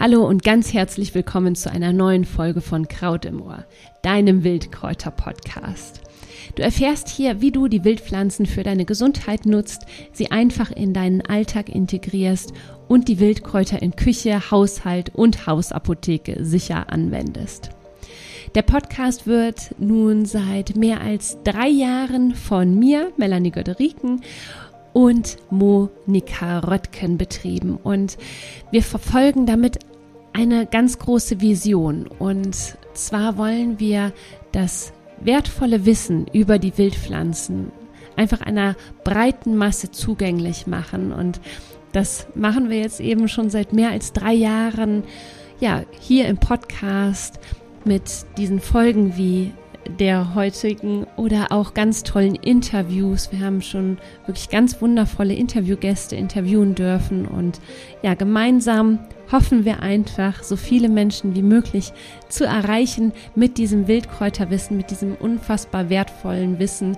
Hallo und ganz herzlich willkommen zu einer neuen Folge von Kraut im Ohr, deinem Wildkräuter-Podcast. Du erfährst hier, wie du die Wildpflanzen für deine Gesundheit nutzt, sie einfach in deinen Alltag integrierst und die Wildkräuter in Küche, Haushalt und Hausapotheke sicher anwendest. Der Podcast wird nun seit mehr als drei Jahren von mir, Melanie Göderiken, und Monika Röttgen betrieben. Und wir verfolgen damit eine ganz große Vision. Und zwar wollen wir das wertvolle Wissen über die Wildpflanzen einfach einer breiten Masse zugänglich machen. Und das machen wir jetzt eben schon seit mehr als drei Jahren, ja, hier im Podcast mit diesen Folgen wie der heutigen oder auch ganz tollen Interviews. Wir haben schon wirklich ganz wundervolle Interviewgäste interviewen dürfen und ja, gemeinsam hoffen wir einfach, so viele Menschen wie möglich zu erreichen mit diesem Wildkräuterwissen, mit diesem unfassbar wertvollen Wissen.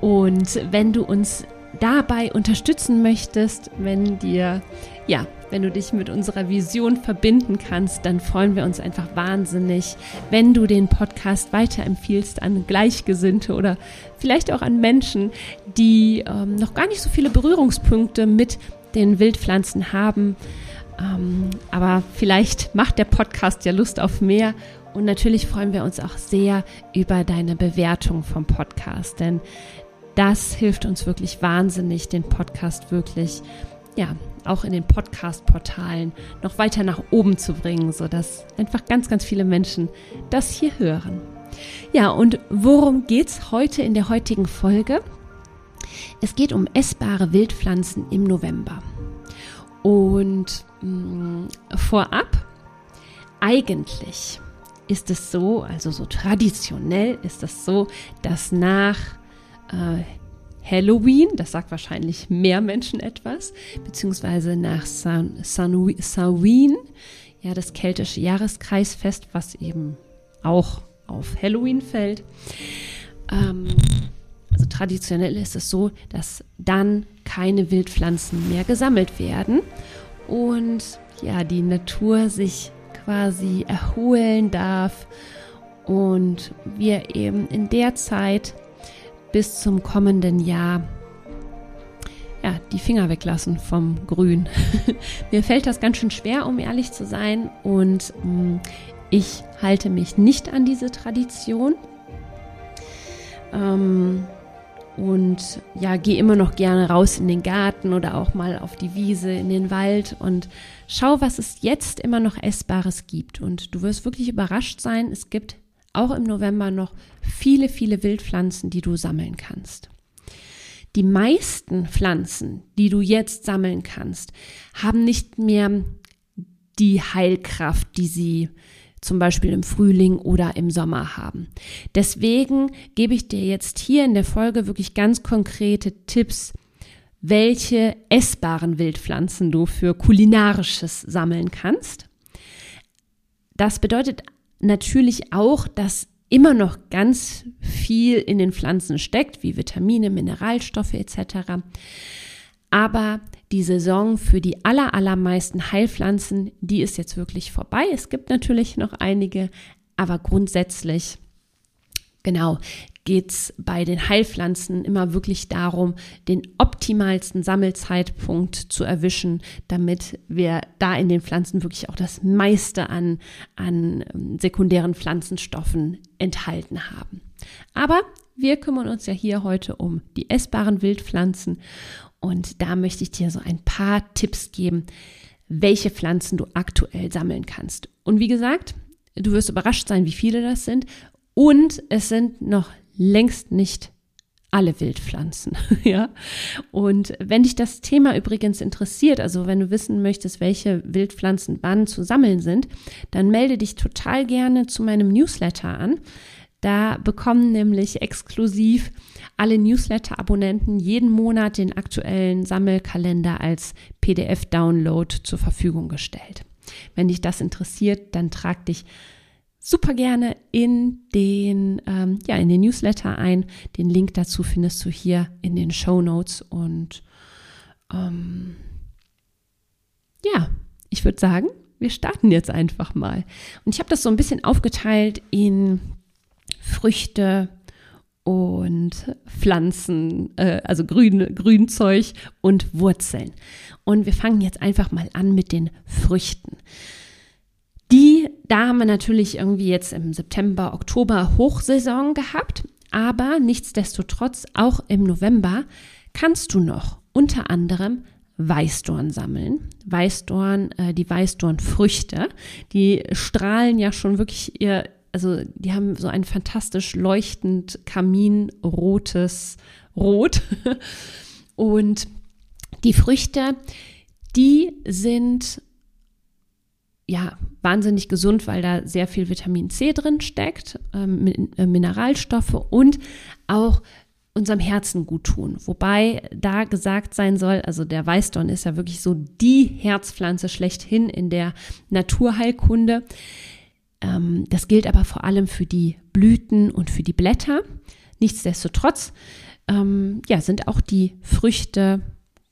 Und wenn du uns dabei unterstützen möchtest, wenn dir ja wenn du dich mit unserer Vision verbinden kannst, dann freuen wir uns einfach wahnsinnig, wenn du den Podcast weiterempfiehlst an Gleichgesinnte oder vielleicht auch an Menschen, die ähm, noch gar nicht so viele Berührungspunkte mit den Wildpflanzen haben. Ähm, aber vielleicht macht der Podcast ja Lust auf mehr. Und natürlich freuen wir uns auch sehr über deine Bewertung vom Podcast, denn das hilft uns wirklich wahnsinnig, den Podcast wirklich ja, auch in den Podcast-Portalen noch weiter nach oben zu bringen, sodass einfach ganz, ganz viele Menschen das hier hören. Ja, und worum geht's heute in der heutigen Folge? Es geht um essbare Wildpflanzen im November. Und mh, mm, vorab, eigentlich ist es so, also so traditionell ist es so, dass nach äh, Halloween, das sagt wahrscheinlich mehr Menschen etwas, beziehungsweise nach San, San, Samhain, ja, das keltische Jahreskreisfest, was eben auch auf Halloween fällt. Ähm, also traditionell ist es so, dass dann keine Wildpflanzen mehr gesammelt werden und ja, die Natur sich quasi erholen darf und wir eben in der Zeit bis zum kommenden Jahr ja, die Finger weglassen vom Grün. Mir fällt das ganz schön schwer, um ehrlich zu sein. Und mh, mm, ich halte mich nicht an diese Tradition. Ähm, und ja, gehe immer noch gerne raus in den Garten oder auch mal auf die Wiese, in den Wald und schau, was es jetzt immer noch Essbares gibt. Und du wirst wirklich überrascht sein, es gibt auch im November noch viele, viele Wildpflanzen, die du sammeln kannst. Die meisten Pflanzen, die du jetzt sammeln kannst, haben nicht mehr die Heilkraft, die sie zum Beispiel im Frühling oder im Sommer haben. Deswegen gebe ich dir jetzt hier in der Folge wirklich ganz konkrete Tipps, welche essbaren Wildpflanzen du für kulinarisches sammeln kannst. Das bedeutet natürlich auch, dass immer noch ganz viel in den Pflanzen steckt, wie Vitamine, Mineralstoffe etc. Aber die Saison für die aller, allermeisten Heilpflanzen, die ist jetzt wirklich vorbei. Es gibt natürlich noch einige, aber grundsätzlich, genau, geht es bei den Heilpflanzen immer wirklich darum, den optimalsten Sammelzeitpunkt zu erwischen, damit wir da in den Pflanzen wirklich auch das meiste an, an ähm, sekundären Pflanzenstoffen enthalten haben. Aber wir kümmern uns ja hier heute um die essbaren Wildpflanzen und da möchte ich dir so ein paar Tipps geben, welche Pflanzen du aktuell sammeln kannst. Und wie gesagt, du wirst überrascht sein, wie viele das sind. Und es sind noch längst nicht alle Wildpflanzen, ja. Und wenn dich das Thema übrigens interessiert, also wenn du wissen möchtest, welche Wildpflanzen wann zu sammeln sind, dann melde dich total gerne zu meinem Newsletter an. Da bekommen nämlich exklusiv alle Newsletter-Abonnenten jeden Monat den aktuellen Sammelkalender als PDF-Download zur Verfügung gestellt. Wenn dich das interessiert, dann trag dich super gerne in den, ähm, ja, in den Newsletter ein. Den Link dazu findest du hier in den Show Notes. Und ähm, ja, ich würde sagen, wir starten jetzt einfach mal. Und ich habe das so ein bisschen aufgeteilt in Früchte und Pflanzen, äh, also Grün, Grünzeug und Wurzeln. Und wir fangen jetzt einfach mal an mit den Früchten. Da haben wir natürlich irgendwie jetzt im September, Oktober Hochsaison gehabt, aber nichtsdestotrotz auch im November kannst du noch unter anderem Weißdorn sammeln. Weißdorn, äh, die Weißdornfrüchte, die strahlen ja schon wirklich ihr, also die haben so ein fantastisch leuchtend kaminrotes Rot. Und die Früchte, die sind ja wahnsinnig gesund, weil da sehr viel Vitamin C drin steckt, ähm, äh, Mineralstoffe und auch unserem Herzen gut tun. Wobei da gesagt sein soll, also der Weißdorn ist ja wirklich so die Herzpflanze schlechthin in der Naturheilkunde. Ähm, das gilt aber vor allem für die Blüten und für die Blätter. Nichtsdestotrotz ähm, ja, sind auch die Früchte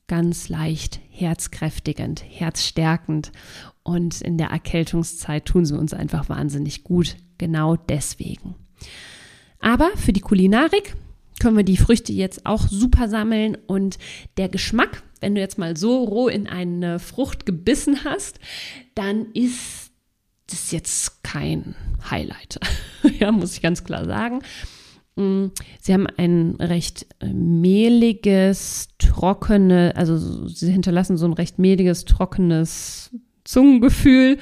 ganz leicht herzkräftigend, herzstärkend und in der Erkältungszeit tun sie uns einfach wahnsinnig gut, genau deswegen. Aber für die Kulinarik können wir die Früchte jetzt auch super sammeln und der Geschmack, wenn du jetzt mal so roh in eine Frucht gebissen hast, dann ist das jetzt kein Highlight. ja, muss ich ganz klar sagen. Mm, sie haben ein recht äh, mehliges, trockene, also sie hinterlassen so ein recht mehliges, trockenes Zungengefühl,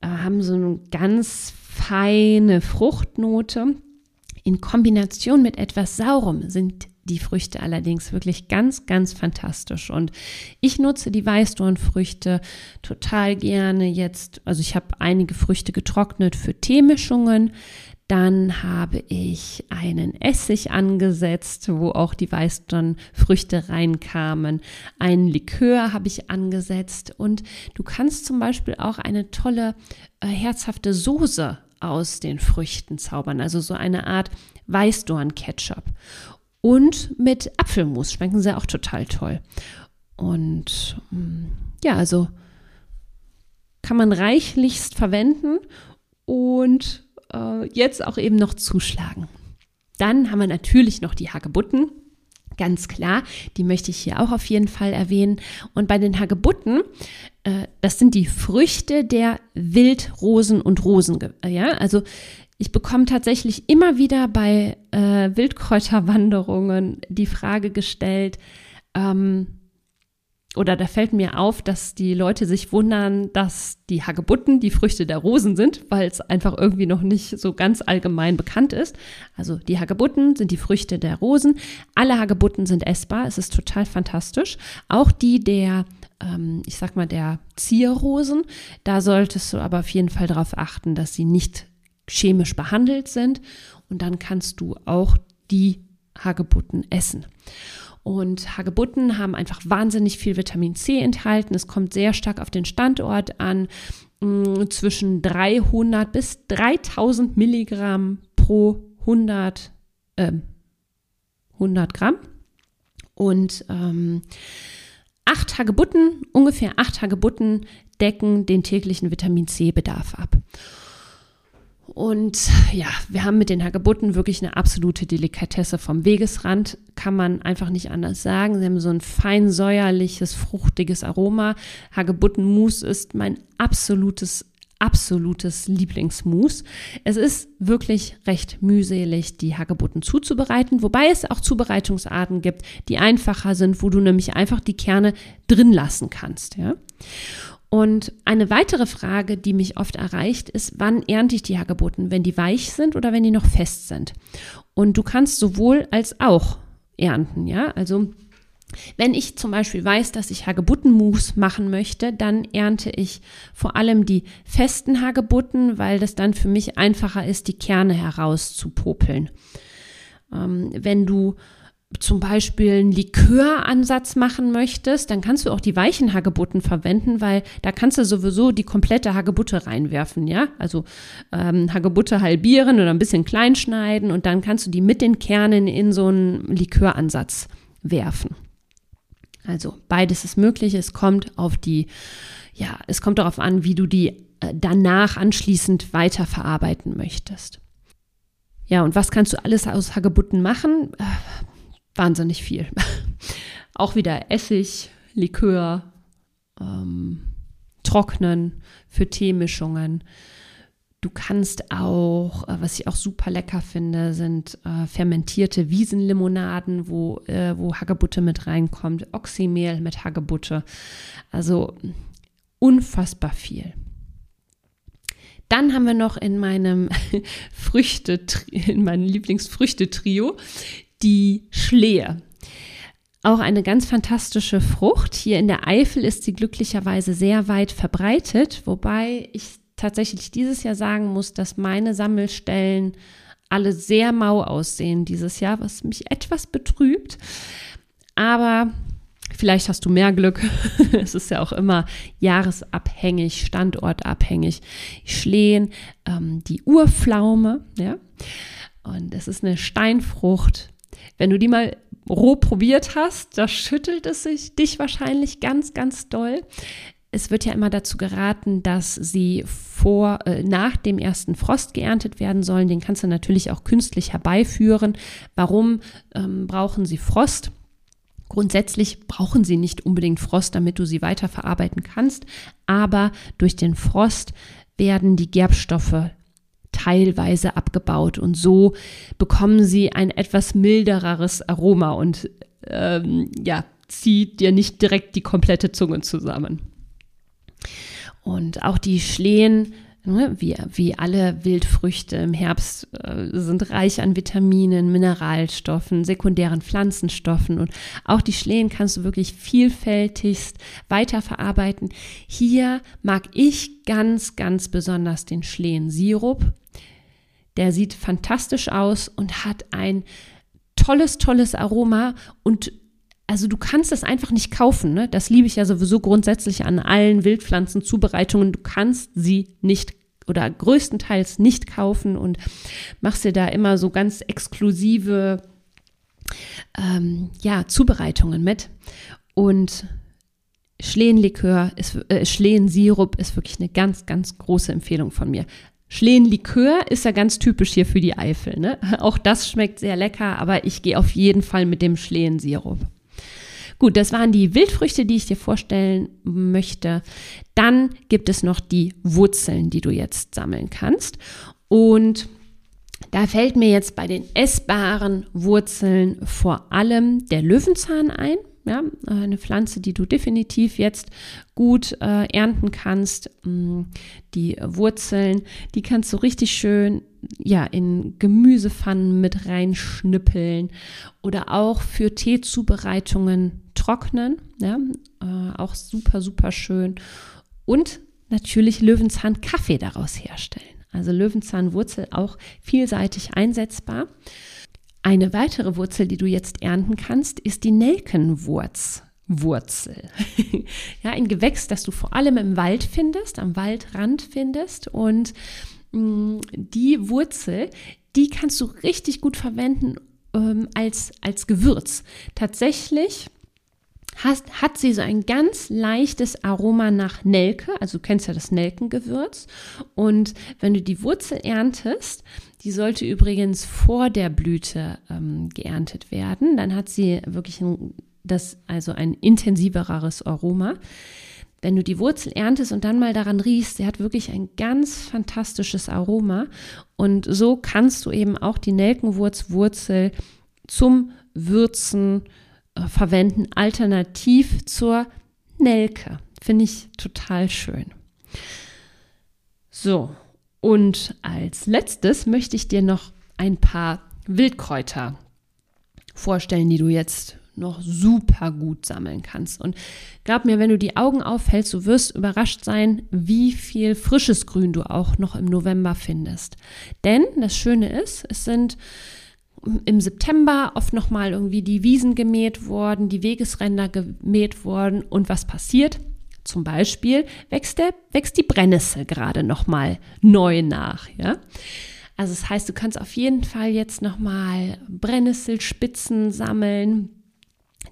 äh, haben so eine ganz feine Fruchtnote in Kombination mit etwas Saurem sind die Früchte allerdings wirklich ganz, ganz fantastisch. Und ich nutze die Weißdornfrüchte total gerne jetzt. Also ich habe einige Früchte getrocknet für Teemischungen. Dann habe ich einen Essig angesetzt, wo auch die Weißdornfrüchte reinkamen. Ein Likör habe ich angesetzt. Und du kannst zum Beispiel auch eine tolle, äh, herzhafte Soße aus den Früchten zaubern. Also so eine Art Weißdorn-Ketchup. Und mit Apfelmus schmecken sie auch total toll. Und mm, ja, also kann man reichlichst verwenden und äh, jetzt auch eben noch zuschlagen. Dann haben wir natürlich noch die Hagebutten. Ganz klar, die möchte ich hier auch auf jeden Fall erwähnen. Und bei den Hagebutten, äh, das sind die Früchte der Wildrosen und Rosen. Ja, also ich bekomme tatsächlich immer wieder bei äh, Wildkräuterwanderungen die Frage gestellt, ähm, oder da fällt mir auf, dass die Leute sich wundern, dass die Hagebutten die Früchte der Rosen sind, weil es einfach irgendwie noch nicht so ganz allgemein bekannt ist. Also die Hagebutten sind die Früchte der Rosen. Alle Hagebutten sind essbar. Es ist total fantastisch. Auch die der, ähm, ich sag mal, der Zierrosen. Da solltest du aber auf jeden Fall darauf achten, dass sie nicht chemisch behandelt sind. Und dann kannst du auch die Hagebutten essen. Und Hagebutten haben einfach wahnsinnig viel Vitamin C enthalten. Es kommt sehr stark auf den Standort an. Mm, zwischen 300 bis 3000 Milligramm pro 100, äh, 100 Gramm. Und ähm, acht Hagebutten, ungefähr acht Hagebutten decken den täglichen Vitamin C-Bedarf ab. Und ja, wir haben mit den Hagebutten wirklich eine absolute Delikatesse vom Wegesrand, kann man einfach nicht anders sagen. Sie haben so ein fein säuerliches, fruchtiges Aroma. Hagebuttenmus ist mein absolutes absolutes Lieblingsmus. Es ist wirklich recht mühselig, die Hagebutten zuzubereiten, wobei es auch Zubereitungsarten gibt, die einfacher sind, wo du nämlich einfach die Kerne drin lassen kannst, ja. Und eine weitere Frage, die mich oft erreicht, ist, wann ernte ich die Hagebutten? Wenn die weich sind oder wenn die noch fest sind? Und du kannst sowohl als auch ernten, ja? Also, wenn ich zum Beispiel weiß, dass ich Hagebuttenmus machen möchte, dann ernte ich vor allem die festen Hagebutten, weil das dann für mich einfacher ist, die Kerne herauszupopeln. Ähm, wenn du zum Beispiel einen Liköransatz machen möchtest, dann kannst du auch die weichen Hagebutten verwenden, weil da kannst du sowieso die komplette Hagebutte reinwerfen, ja? Also ähm, Hagebutte halbieren oder ein bisschen klein schneiden und dann kannst du die mit den Kernen in so einen Liköransatz werfen. Also beides ist möglich, es kommt auf die ja, es kommt darauf an, wie du die äh, danach anschließend weiterverarbeiten möchtest. Ja, und was kannst du alles aus Hagebutten machen? Äh, wahnsinnig viel. Auch wieder Essig, Likör, ähm, Trocknen für Teemischungen. Du kannst auch, äh, was ich auch super lecker finde, sind äh, fermentierte Wiesenlimonaden, wo, äh, wo Hagebutte mit reinkommt, Oxymehl mit Hagebutte. Also unfassbar viel. Dann haben wir noch in meinem Früchte, in meinem Lieblingsfrüchtetrio die Schlehe. Auch eine ganz fantastische Frucht. Hier in der Eifel ist sie glücklicherweise sehr weit verbreitet, wobei ich tatsächlich dieses Jahr sagen muss, dass meine Sammelstellen alle sehr mau aussehen dieses Jahr, was mich etwas betrübt. Aber vielleicht hast du mehr Glück. es ist ja auch immer jahresabhängig, standortabhängig. Schlehen, ähm, die Urpflaume, ja. Und es ist eine Steinfrucht. Wenn du die mal roh probiert hast, da schüttelt es sich dich wahrscheinlich ganz, ganz doll. Es wird ja immer dazu geraten, dass sie vor, äh, nach dem ersten Frost geerntet werden sollen. Den kannst du natürlich auch künstlich herbeiführen. Warum ähm, brauchen sie Frost? Grundsätzlich brauchen sie nicht unbedingt Frost, damit du sie weiterverarbeiten kannst, aber durch den Frost werden die Gerbstoffe teilweise abgebaut und so bekommen sie ein etwas mildereres Aroma und ähm, ja, zieht dir nicht direkt die komplette Zunge zusammen. Und auch die Schlehen, ne, wie, wie alle Wildfrüchte im Herbst, äh, sind reich an Vitaminen, Mineralstoffen, sekundären Pflanzenstoffen. Und auch die Schlehen kannst du wirklich vielfältigst weiterverarbeiten. Hier mag ich ganz, ganz besonders den Schlehensirup. Der sieht fantastisch aus und hat ein tolles, tolles Aroma und also du kannst es einfach nicht kaufen. Ne? Das liebe ich ja sowieso grundsätzlich an allen Wildpflanzenzubereitungen. Du kannst sie nicht oder größtenteils nicht kaufen und machst dir da immer so ganz exklusive ähm, ja, Zubereitungen mit. Und Schlehenlikör ist, äh, Schlehensirup ist wirklich eine ganz, ganz große Empfehlung von mir. Schlehenlikör ist ja ganz typisch hier für die Eifel. Ne? Auch das schmeckt sehr lecker, aber ich gehe auf jeden Fall mit dem Schlehensirup. Gut, das waren die Wildfrüchte, die ich dir vorstellen möchte. Dann gibt es noch die Wurzeln, die du jetzt sammeln kannst. Und da fällt mir jetzt bei den essbaren Wurzeln vor allem der Löwenzahn ein. Ja, eine Pflanze, die du definitiv jetzt gut äh, ernten kannst. Mm, die Wurzeln, die kannst du richtig schön ja, in Gemüsepfannen mit reinschnippeln oder auch für Teezubereitungen trocknen. Ja, äh, auch super, super schön. Und natürlich Löwenzahn-Kaffee daraus herstellen. Also Löwenzahnwurzel auch vielseitig einsetzbar. Eine weitere Wurzel, die du jetzt ernten kannst, ist die Nelkenwurz. Ja, ein Gewächs, das du vor allem im Wald findest, am Waldrand findest. Und mh, mm, die Wurzel, die kannst du richtig gut verwenden ähm, als, als Gewürz. Tatsächlich hast, hat sie so ein ganz leichtes Aroma nach Nelke. Also du kennst ja das Nelkengewürz. Und wenn du die Wurzel erntest, die sollte übrigens vor der Blüte ähm, geerntet werden, dann hat sie wirklich ein, das, also ein intensiveres Aroma. Wenn du die Wurzel erntest und dann mal daran riechst, sie hat wirklich ein ganz fantastisches Aroma. Und so kannst du eben auch die Nelkenwurzwurzel zum Würzen äh, verwenden, alternativ zur Nelke. Finde ich total schön. So, und als letztes möchte ich dir noch ein paar Wildkräuter vorstellen, die du jetzt noch super gut sammeln kannst. Und glaub mir, wenn du die Augen aufhältst, du wirst überrascht sein, wie viel frisches Grün du auch noch im November findest. Denn das Schöne ist, es sind im September oft nochmal irgendwie die Wiesen gemäht worden, die Wegesränder gemäht worden und was passiert? Zum Beispiel wächst, der, wächst die Brennnessel gerade nochmal neu nach, ja. Also das heißt, du kannst auf jeden Fall jetzt nochmal Brennnesselspitzen sammeln,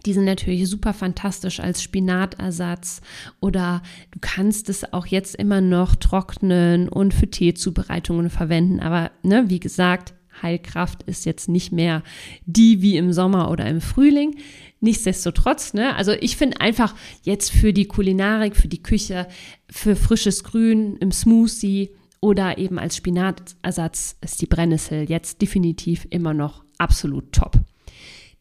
Die sind natürlich super fantastisch als Spinatersatz oder du kannst es auch jetzt immer noch trocknen und für Teezubereitungen verwenden. Aber ne, wie gesagt, Heilkraft ist jetzt nicht mehr die wie im Sommer oder im Frühling. Nichtsdestotrotz, ne, also ich finde einfach jetzt für die Kulinarik, für die Küche, für frisches Grün im Smoothie oder eben als Spinatersatz ist die Brennnessel jetzt definitiv immer noch absolut top.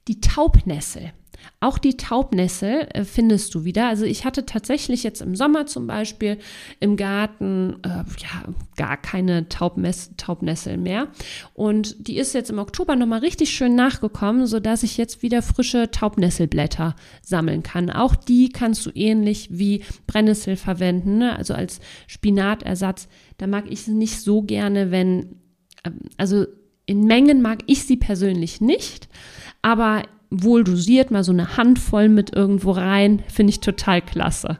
Die Taubnessel. Auch die Taubnessel äh, findest du wieder. Also ich hatte tatsächlich jetzt im Sommer zum Beispiel im Garten äh, ja gar keine Taubnessel mehr. Und die ist jetzt im Oktober nochmal richtig schön nachgekommen, sodass ich jetzt wieder frische Taubnesselblätter sammeln kann. Auch die kannst du ähnlich wie Brennnessel verwenden, ne? also als Spinatersatz. Da mag ich es nicht so gerne, wenn, ähm, also in Mengen mag ich sie persönlich nicht, aber wohl dosiert, mal so eine Handvoll mit irgendwo rein, finde ich total klasse.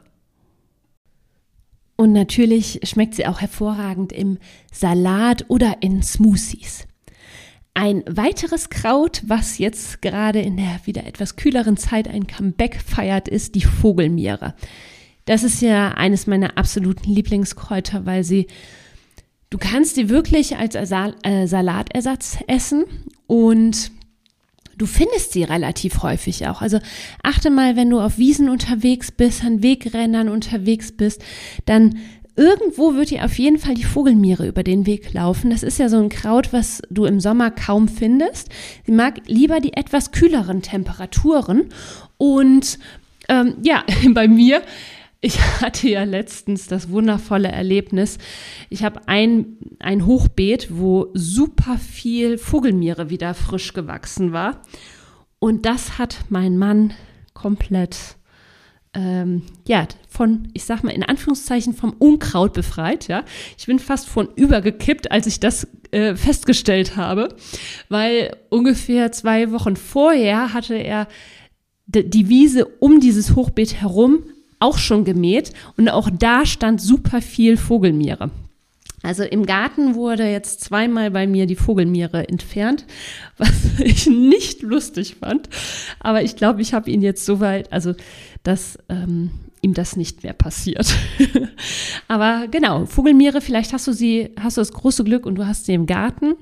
Und natürlich schmeckt sie auch hervorragend im Salat oder in Smoothies. Ein weiteres Kraut, was jetzt gerade in der wieder etwas kühleren Zeit ein Comeback feiert, ist die Vogelmiere. Das ist ja eines meiner absoluten Lieblingskräuter, weil sie, du kannst sie wirklich als äh, Salatersatz essen und Du findest sie relativ häufig auch. Also achte mal, wenn du auf Wiesen unterwegs bist, an Wegrennern unterwegs bist, dann irgendwo wird dir auf jeden Fall die Vogelmiere über den Weg laufen. Das ist ja so ein Kraut, was du im Sommer kaum findest. Sie mag lieber die etwas kühleren Temperaturen. Und ähm, ja, bei mir ich hatte ja letztens das wundervolle Erlebnis. Ich habe ein, ein Hochbeet, wo super viel Vogelmiere wieder frisch gewachsen war. Und das hat mein Mann komplett, ähm, ja, von, ich sag mal, in Anführungszeichen vom Unkraut befreit, ja. Ich bin fast von übergekippt, als ich das äh, festgestellt habe, weil ungefähr zwei Wochen vorher hatte er die Wiese um dieses Hochbeet herum auch schon gemäht und auch da stand super viel Vogelmiere. Also im Garten wurde jetzt zweimal bei mir die Vogelmiere entfernt, was ich nicht lustig fand. Aber ich glaube, ich habe ihn jetzt so weit, also dass ähm, ihm das nicht mehr passiert. Aber genau, Vogelmiere, vielleicht hast du sie, hast du das große Glück und du hast sie im Garten.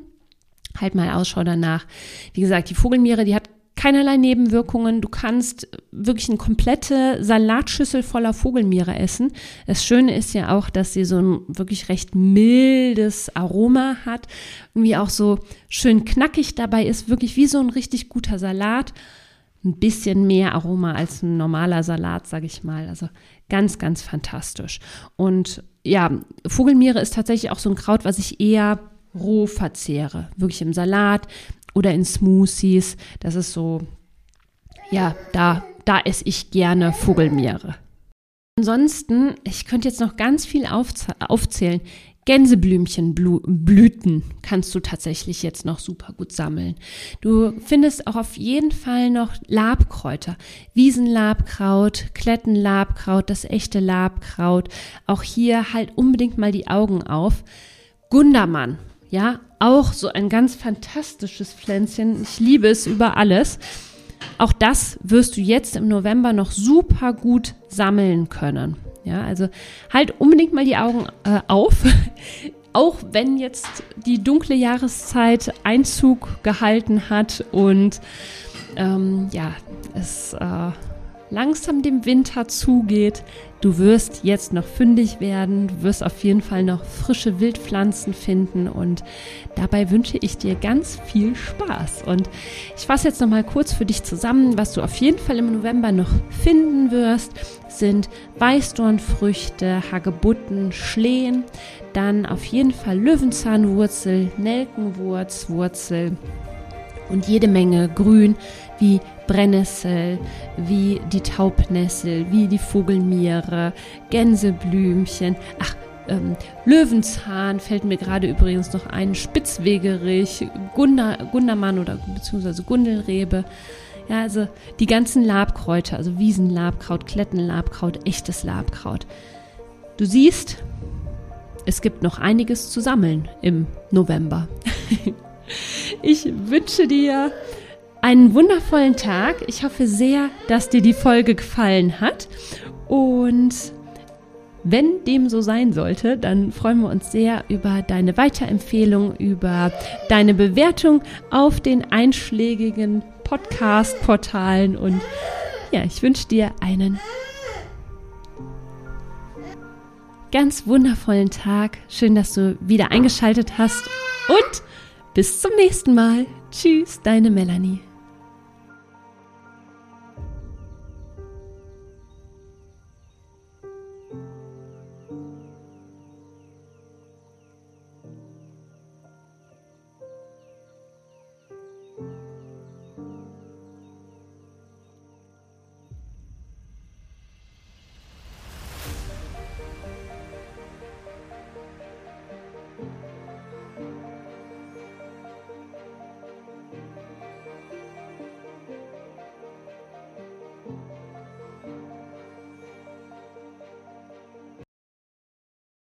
Halt mal Ausschau danach. Wie gesagt, die Vogelmiere, die hat keinerlei Nebenwirkungen. Du kannst wirklich eine komplette Salatschüssel voller Vogelmiere essen. Das Schöne ist ja auch, dass sie so ein wirklich recht mildes Aroma hat. Irgendwie auch so schön knackig dabei ist. Wirklich wie so ein richtig guter Salat. Ein bisschen mehr Aroma als ein normaler Salat, sage ich mal. Also ganz, ganz fantastisch. Und ja, Vogelmiere ist tatsächlich auch so ein Kraut, was ich eher roh verzehre. Wirklich im Salat, oder in Smoothies. Das ist so, ja, da, da esse ich gerne Vogelmiere. Ansonsten, ich könnte jetzt noch ganz viel aufzählen. Gänseblümchenblüten kannst du tatsächlich jetzt noch super gut sammeln. Du findest auch auf jeden Fall noch Labkräuter. Wiesenlabkraut, Klettenlabkraut, das echte Labkraut. Auch hier halt unbedingt mal die Augen auf. Gundermann, ja, auch so ein ganz fantastisches Pflänzchen. Ich liebe es über alles. Auch das wirst du jetzt im November noch super gut sammeln können. Ja, also halt unbedingt mal die Augen äh, auf. Auch wenn jetzt die dunkle Jahreszeit Einzug gehalten hat und ähm, ja, es äh, langsam dem Winter zugeht, Du wirst jetzt noch fündig werden, du wirst auf jeden Fall noch frische Wildpflanzen finden und dabei wünsche ich dir ganz viel Spaß. Und ich fasse jetzt noch mal kurz für dich zusammen, was du auf jeden Fall im November noch finden wirst, sind Weißdornfrüchte, Hagebutten, Schlehen, dann auf jeden Fall Löwenzahnwurzel, Nelkenwurzwurzel und jede Menge Grün wie Brennnessel, wie die Taubnessel, wie die Vogelmiere, Gänseblümchen, ach, ähm, Löwenzahn fällt mir gerade übrigens noch ein, Spitzwegerich, Gunder, Gundermann oder beziehungsweise Gundelrebe. Ja, also die ganzen Labkräuter, also Wiesenlabkraut, Klettenlabkraut, echtes Labkraut. Du siehst, es gibt noch einiges zu sammeln im November. ich wünsche dir einen wundervollen Tag. Ich hoffe sehr, dass dir die Folge gefallen hat. Und wenn dem so sein sollte, dann freuen wir uns sehr über deine Weiterempfehlung, über deine Bewertung auf den einschlägigen Podcast-Portalen. Und ja, ich wünsche dir einen ganz wundervollen Tag. Schön, dass du wieder eingeschaltet hast. Und bis zum nächsten Mal. Tschüss, deine Melanie.